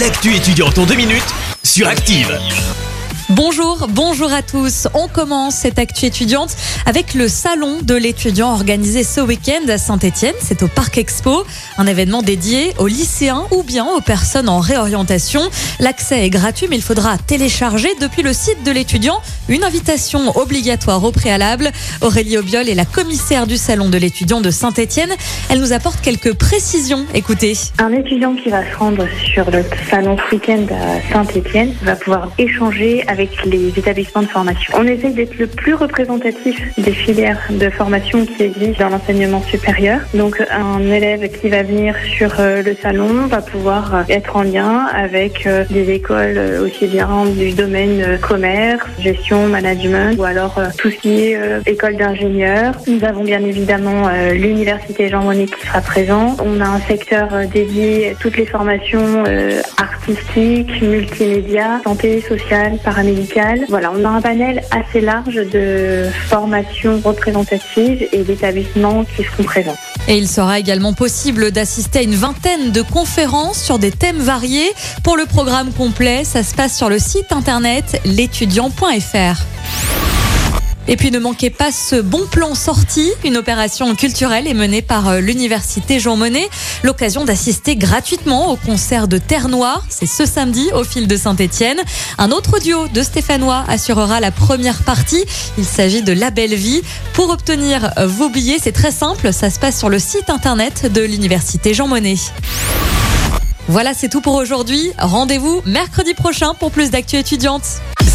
L'actu étudiante en deux minutes sur Active. Bonjour, bonjour à tous. On commence cette actu étudiante avec le salon de l'étudiant organisé ce week-end à Saint-Etienne. C'est au Parc Expo, un événement dédié aux lycéens ou bien aux personnes en réorientation. L'accès est gratuit, mais il faudra télécharger depuis le site de l'étudiant une invitation obligatoire au préalable. Aurélie Obiol est la commissaire du salon de l'étudiant de Saint-Etienne. Elle nous apporte quelques précisions. Écoutez. Un étudiant qui va se rendre sur le salon week-end à Saint-Etienne va pouvoir échanger avec les de formation. On essaye d'être le plus représentatif des filières de formation qui existent dans l'enseignement supérieur. Donc un élève qui va venir sur euh, le salon va pouvoir euh, être en lien avec euh, des écoles aussi bien du domaine commerce, gestion, management ou alors tout ce qui est école d'ingénieurs. Nous avons bien évidemment l'université Jean Monnet qui sera présent. On a un secteur dédié à toutes les formations artistiques, multimédia, santé sociale, voilà, on a un panel assez large de formations représentatives et d'établissements qui seront présents. Et il sera également possible d'assister à une vingtaine de conférences sur des thèmes variés. Pour le programme complet, ça se passe sur le site internet l'étudiant.fr. Et puis ne manquez pas ce bon plan sorti. Une opération culturelle est menée par euh, l'université Jean Monnet. L'occasion d'assister gratuitement au concert de Terre Noire. C'est ce samedi au fil de Saint-Étienne. Un autre duo de Stéphanois assurera la première partie. Il s'agit de La Belle Vie. Pour obtenir vos billets, c'est très simple. Ça se passe sur le site internet de l'université Jean Monnet. Voilà, c'est tout pour aujourd'hui. Rendez-vous mercredi prochain pour plus d'actu étudiantes.